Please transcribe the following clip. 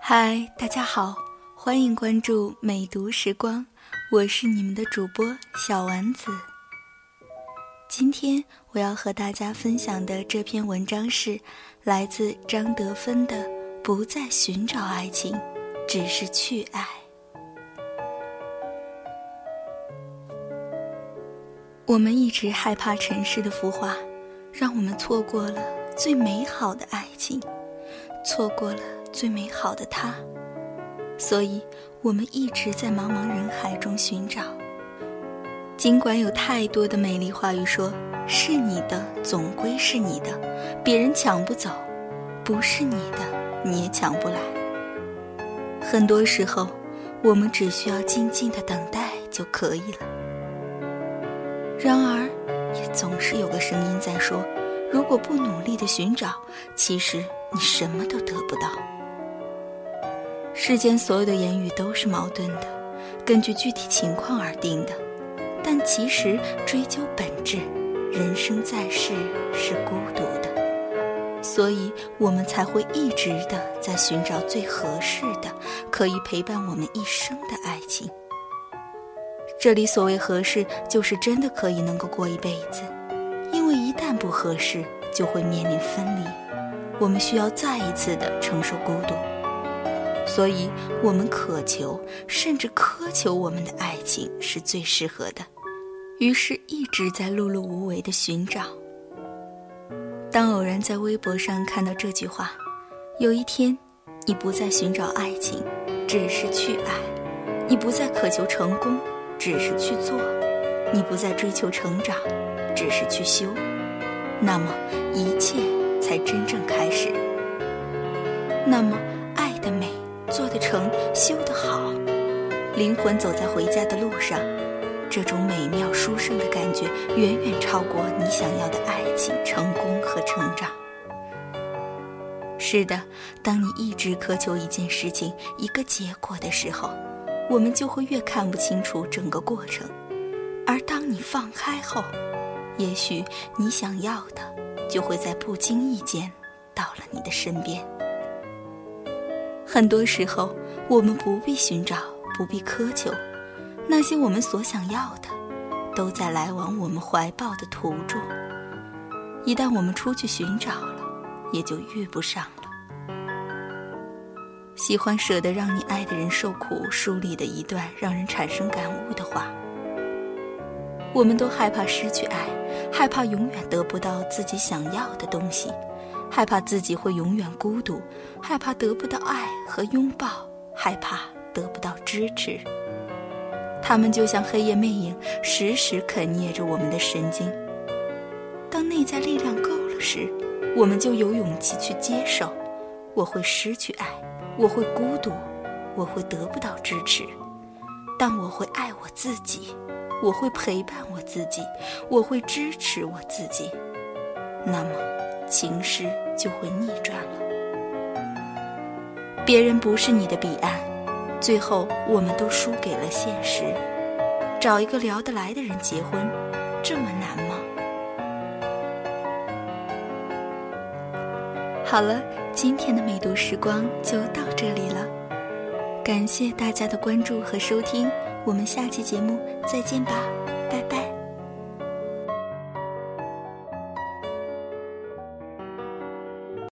嗨，大家好，欢迎关注美读时光，我是你们的主播小丸子。今天我要和大家分享的这篇文章是来自张德芬的《不再寻找爱情，只是去爱》。我们一直害怕尘世的浮华，让我们错过了最美好的爱情，错过了最美好的他，所以我们一直在茫茫人海中寻找。尽管有太多的美丽话语说“是你的，总归是你的，别人抢不走；不是你的，你也抢不来。”很多时候，我们只需要静静的等待就可以了。然而，也总是有个声音在说：“如果不努力的寻找，其实你什么都得不到。”世间所有的言语都是矛盾的，根据具体情况而定的。但其实追究本质，人生在世是孤独的，所以我们才会一直的在寻找最合适的、可以陪伴我们一生的爱情。这里所谓合适，就是真的可以能够过一辈子，不合适，就会面临分离，我们需要再一次的承受孤独，所以我们渴求，甚至苛求我们的爱情是最适合的，于是一直在碌碌无为的寻找。当偶然在微博上看到这句话：“有一天，你不再寻找爱情，只是去爱；你不再渴求成功。”只是去做，你不再追求成长，只是去修，那么一切才真正开始。那么，爱的美，做得成，修得好，灵魂走在回家的路上，这种美妙殊胜的感觉，远远超过你想要的爱情、成功和成长。是的，当你一直苛求一件事情、一个结果的时候。我们就会越看不清楚整个过程，而当你放开后，也许你想要的就会在不经意间到了你的身边。很多时候，我们不必寻找，不必苛求，那些我们所想要的，都在来往我们怀抱的途中。一旦我们出去寻找了，也就遇不上了。喜欢舍得让你爱的人受苦，书里的一段让人产生感悟的话。我们都害怕失去爱，害怕永远得不到自己想要的东西，害怕自己会永远孤独，害怕得不到爱和拥抱，害怕得不到支持。他们就像黑夜魅影，时时啃啮着我们的神经。当内在力量够了时，我们就有勇气去接受，我会失去爱。我会孤独，我会得不到支持，但我会爱我自己，我会陪伴我自己，我会支持我自己，那么情势就会逆转了。别人不是你的彼岸，最后我们都输给了现实。找一个聊得来的人结婚，这么难吗？好了。今天的美读时光就到这里了，感谢大家的关注和收听，我们下期节目再见吧，拜拜。